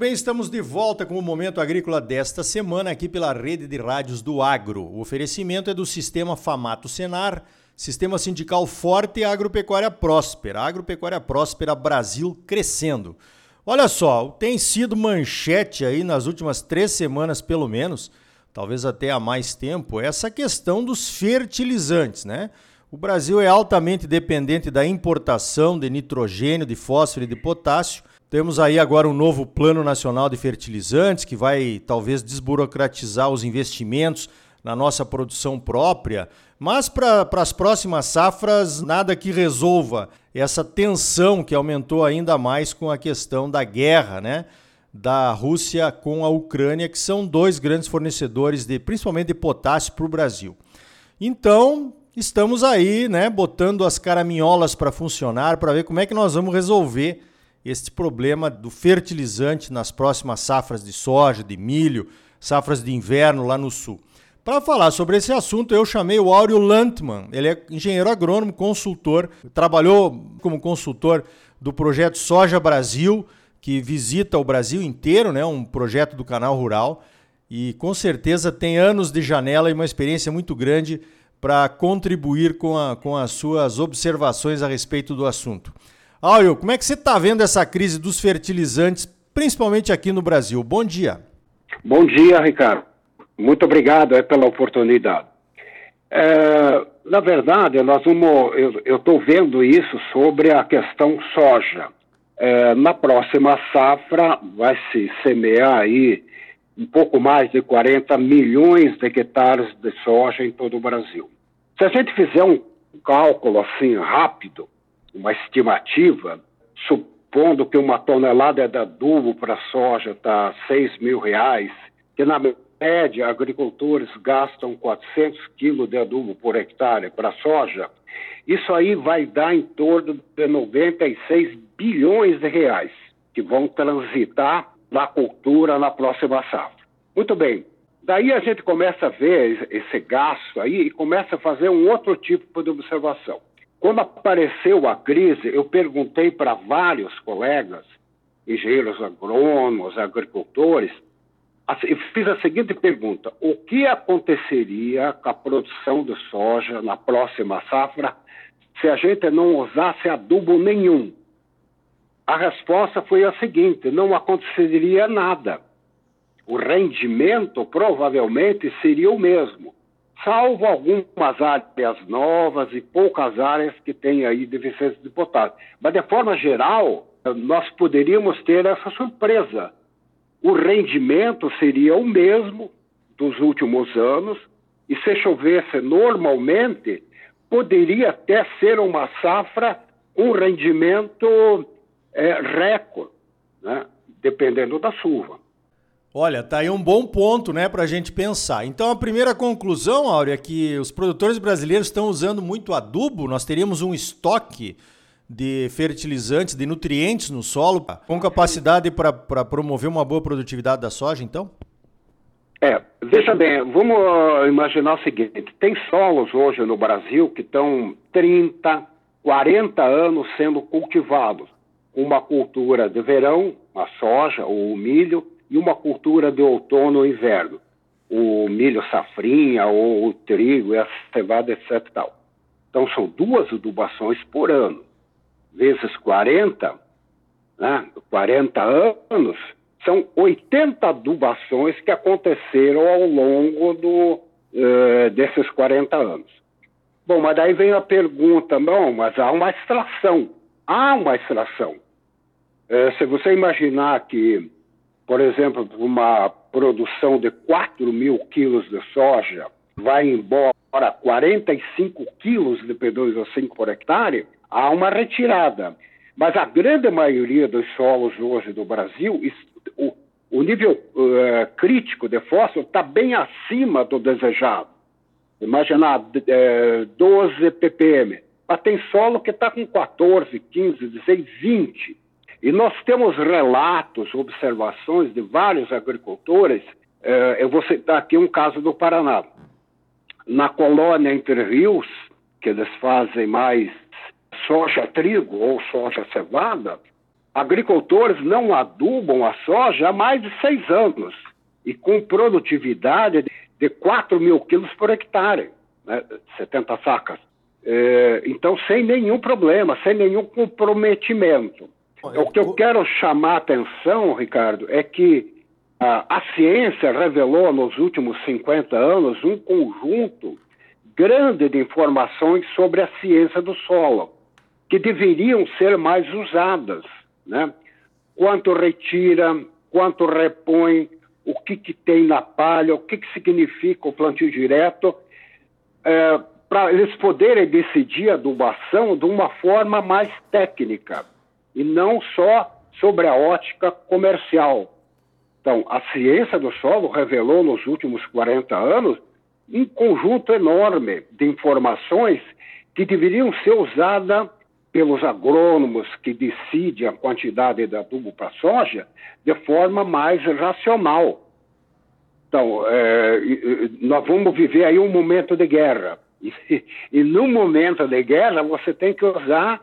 bem, estamos de volta com o Momento Agrícola desta semana aqui pela rede de rádios do Agro. O oferecimento é do Sistema Famato Senar, Sistema Sindical Forte e Agropecuária Próspera. Agropecuária Próspera Brasil crescendo. Olha só, tem sido manchete aí nas últimas três semanas, pelo menos, talvez até há mais tempo, essa questão dos fertilizantes, né? O Brasil é altamente dependente da importação de nitrogênio, de fósforo e de potássio temos aí agora um novo Plano Nacional de Fertilizantes que vai talvez desburocratizar os investimentos na nossa produção própria, mas para as próximas safras, nada que resolva essa tensão que aumentou ainda mais com a questão da guerra, né? Da Rússia com a Ucrânia, que são dois grandes fornecedores de, principalmente de potássio para o Brasil. Então, estamos aí, né, botando as caraminholas para funcionar, para ver como é que nós vamos resolver este problema do fertilizante nas próximas safras de soja, de milho, safras de inverno lá no sul. Para falar sobre esse assunto, eu chamei o Áureo Lantman. Ele é engenheiro agrônomo, consultor, trabalhou como consultor do projeto Soja Brasil, que visita o Brasil inteiro, né? um projeto do Canal Rural, e com certeza tem anos de janela e uma experiência muito grande para contribuir com, a, com as suas observações a respeito do assunto. Áureo, como é que você está vendo essa crise dos fertilizantes, principalmente aqui no Brasil? Bom dia. Bom dia, Ricardo. Muito obrigado é, pela oportunidade. É, na verdade, nós vamos, eu estou vendo isso sobre a questão soja. É, na próxima safra vai se semear aí um pouco mais de 40 milhões de hectares de soja em todo o Brasil. Se a gente fizer um cálculo assim rápido, uma estimativa, supondo que uma tonelada de adubo para soja está seis mil reais, que na média agricultores gastam 400 quilos de adubo por hectare para soja, isso aí vai dar em torno de 96 bilhões de reais que vão transitar na cultura na próxima safra. Muito bem, daí a gente começa a ver esse gasto aí e começa a fazer um outro tipo de observação. Quando apareceu a crise, eu perguntei para vários colegas, engenheiros agrônomos, agricultores, eu fiz a seguinte pergunta: o que aconteceria com a produção de soja na próxima safra se a gente não usasse adubo nenhum? A resposta foi a seguinte: não aconteceria nada. O rendimento provavelmente seria o mesmo salvo algumas áreas novas e poucas áreas que têm aí deficiência de potássio. Mas, de forma geral, nós poderíamos ter essa surpresa. O rendimento seria o mesmo dos últimos anos, e se chovesse normalmente, poderia até ser uma safra com rendimento é, recorde, né? dependendo da chuva. Olha, tá aí um bom ponto, né, para a gente pensar. Então, a primeira conclusão, Áurea, é que os produtores brasileiros estão usando muito adubo. Nós teríamos um estoque de fertilizantes, de nutrientes no solo, com capacidade para promover uma boa produtividade da soja, então? É, veja bem, vamos imaginar o seguinte: tem solos hoje no Brasil que estão 30, 40 anos sendo cultivados. Uma cultura de verão, a soja ou o milho, e uma cultura de outono e inverno, o milho safrinha ou o trigo a cevada, etc. Tal. Então são duas adubações por ano, vezes 40, né? 40 anos, são 80 adubações que aconteceram ao longo do, uh, desses 40 anos. Bom, mas daí vem a pergunta, não, mas há uma extração. Há uma extração. Uh, se você imaginar que por exemplo, uma produção de 4 mil quilos de soja, vai embora 45 quilos de P2O5 por hectare, há uma retirada. Mas a grande maioria dos solos hoje do Brasil, o, o nível uh, crítico de fósforo está bem acima do desejado. Imaginar uh, 12 ppm. Mas tem solo que está com 14, 15, 16, 20. E nós temos relatos, observações de vários agricultores. Eh, eu vou citar aqui um caso do Paraná. Na colônia Entre Rios, que eles fazem mais soja-trigo ou soja-cevada, agricultores não adubam a soja há mais de seis anos e com produtividade de 4 mil quilos por hectare, né, 70 sacas. É, então, sem nenhum problema, sem nenhum comprometimento. O que eu quero chamar a atenção, Ricardo, é que a, a ciência revelou nos últimos 50 anos um conjunto grande de informações sobre a ciência do solo, que deveriam ser mais usadas. Né? Quanto retira, quanto repõe, o que, que tem na palha, o que, que significa o plantio direto, é, para eles poderem decidir a adubação de uma forma mais técnica e não só sobre a ótica comercial. Então, a ciência do solo revelou nos últimos 40 anos um conjunto enorme de informações que deveriam ser usadas pelos agrônomos que decidem a quantidade de adubo para soja de forma mais racional. Então, é, nós vamos viver aí um momento de guerra. E, e no momento de guerra, você tem que usar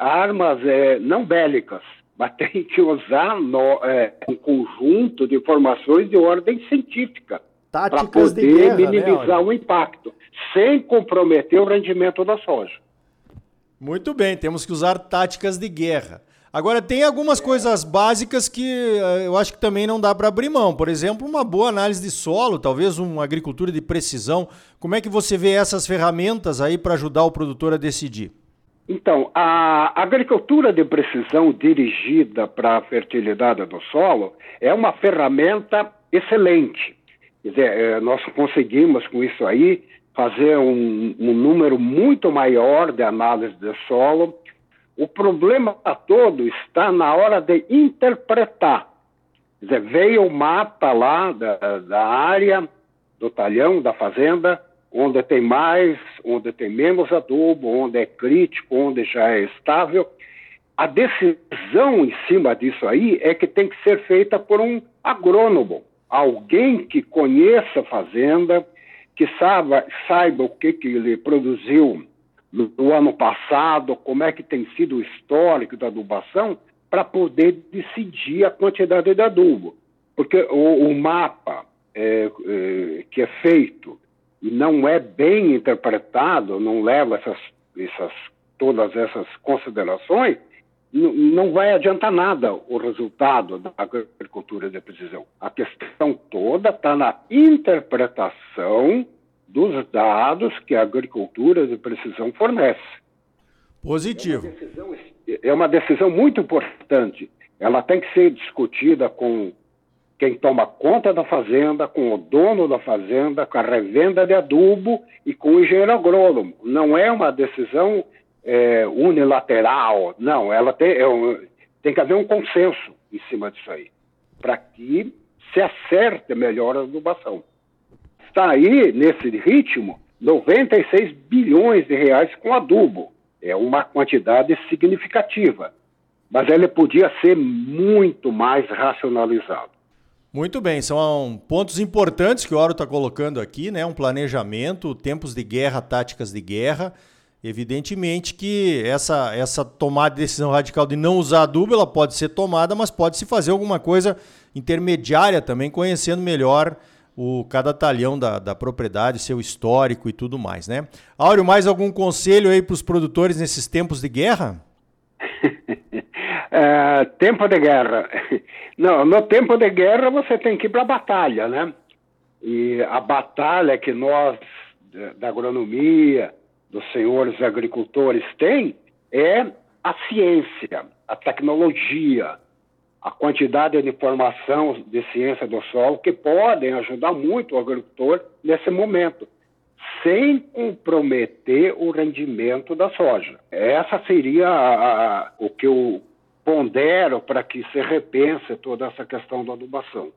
armas é, não bélicas, mas tem que usar no, é, um conjunto de informações de ordem científica para poder guerra, né, minimizar né, o impacto, sem comprometer o rendimento da soja. Muito bem, temos que usar táticas de guerra. Agora, tem algumas coisas básicas que eh, eu acho que também não dá para abrir mão. Por exemplo, uma boa análise de solo, talvez uma agricultura de precisão. Como é que você vê essas ferramentas aí para ajudar o produtor a decidir? Então, a agricultura de precisão dirigida para a fertilidade do solo é uma ferramenta excelente. Quer dizer, eh, nós conseguimos com isso aí fazer um, um número muito maior de análise de solo. O problema todo está na hora de interpretar. Quer dizer, veio o mapa lá da, da área, do talhão, da fazenda, onde tem mais, onde tem menos adubo, onde é crítico, onde já é estável. A decisão em cima disso aí é que tem que ser feita por um agrônomo, alguém que conheça a fazenda, que saiba, saiba o que, que ele produziu no, no ano passado, como é que tem sido o histórico da adubação, para poder decidir a quantidade de adubo. Porque o, o mapa é, é, que é feito e não é bem interpretado, não leva essas, essas, todas essas considerações, não vai adiantar nada o resultado da agricultura de precisão. A questão toda está na interpretação dos dados que a agricultura de precisão fornece. Positivo. É uma decisão, é uma decisão muito importante. Ela tem que ser discutida com quem toma conta da fazenda, com o dono da fazenda, com a revenda de adubo e com o engenheiro agrônomo. Não é uma decisão é, unilateral. Não, ela tem, é, tem que haver um consenso em cima disso aí, para que se acerte melhor a adubação. Está aí, nesse ritmo, 96 bilhões de reais com adubo. É uma quantidade significativa, mas ele podia ser muito mais racionalizado. Muito bem, são pontos importantes que o Oro está colocando aqui, né? Um planejamento, tempos de guerra, táticas de guerra. Evidentemente que essa, essa tomada de decisão radical de não usar adubo, ela pode ser tomada, mas pode se fazer alguma coisa intermediária também, conhecendo melhor o cada talhão da, da propriedade, seu histórico e tudo mais, né? Áureo, mais algum conselho aí para os produtores nesses tempos de guerra? é, tempo de guerra. Não, no tempo de guerra você tem que ir para a batalha, né? E a batalha que nós, da agronomia, dos senhores agricultores têm é a ciência, a tecnologia, a quantidade de informação de ciência do solo que podem ajudar muito o agricultor nesse momento, sem comprometer o rendimento da soja. Essa seria a, a, o que eu pondero para que se repense toda essa questão da adubação.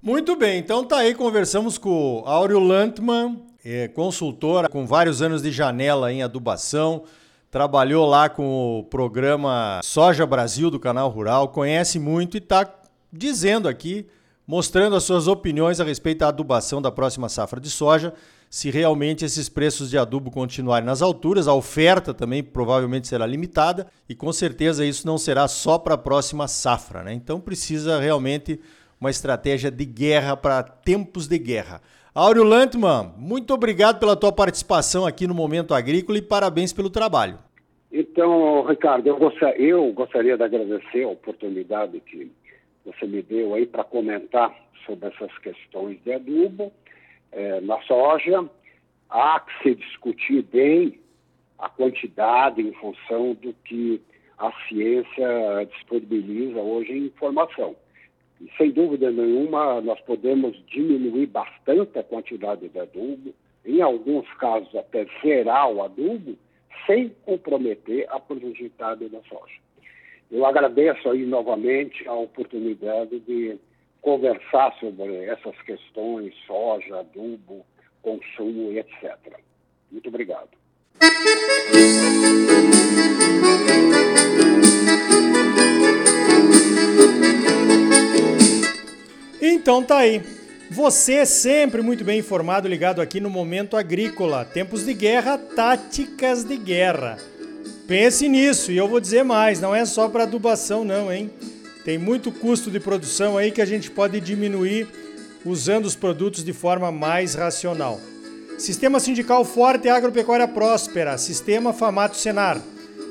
Muito bem, então tá aí, conversamos com o Áureo Lantman, é, consultora com vários anos de janela em adubação, trabalhou lá com o programa Soja Brasil do Canal Rural, conhece muito e está dizendo aqui mostrando as suas opiniões a respeito da adubação da próxima safra de soja. Se realmente esses preços de adubo continuarem nas alturas, a oferta também provavelmente será limitada e com certeza isso não será só para a próxima safra. Né? Então precisa realmente uma estratégia de guerra para tempos de guerra. Áureo Lantman, muito obrigado pela tua participação aqui no Momento Agrícola e parabéns pelo trabalho. Então, Ricardo, eu, gostaria, eu gostaria de agradecer a oportunidade que você me deu aí para comentar sobre essas questões de adubo é, na soja. Há que se discutir bem a quantidade em função do que a ciência disponibiliza hoje em informação sem dúvida nenhuma, nós podemos diminuir bastante a quantidade de adubo, em alguns casos até zerar o adubo, sem comprometer a produtividade da soja. Eu agradeço aí novamente a oportunidade de conversar sobre essas questões, soja, adubo, consumo e etc. Muito obrigado. Então tá aí. Você é sempre muito bem informado, ligado aqui no Momento Agrícola. Tempos de guerra, táticas de guerra. Pense nisso e eu vou dizer mais, não é só para adubação não, hein? Tem muito custo de produção aí que a gente pode diminuir usando os produtos de forma mais racional. Sistema sindical forte e agropecuária próspera. Sistema Famato Senar.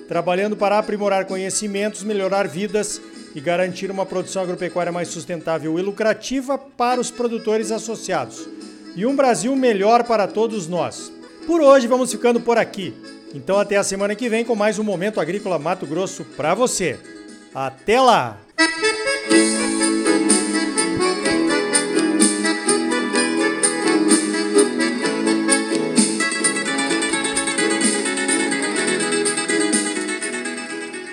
Trabalhando para aprimorar conhecimentos, melhorar vidas e garantir uma produção agropecuária mais sustentável e lucrativa para os produtores associados. E um Brasil melhor para todos nós. Por hoje vamos ficando por aqui. Então até a semana que vem com mais um Momento Agrícola Mato Grosso para você. Até lá!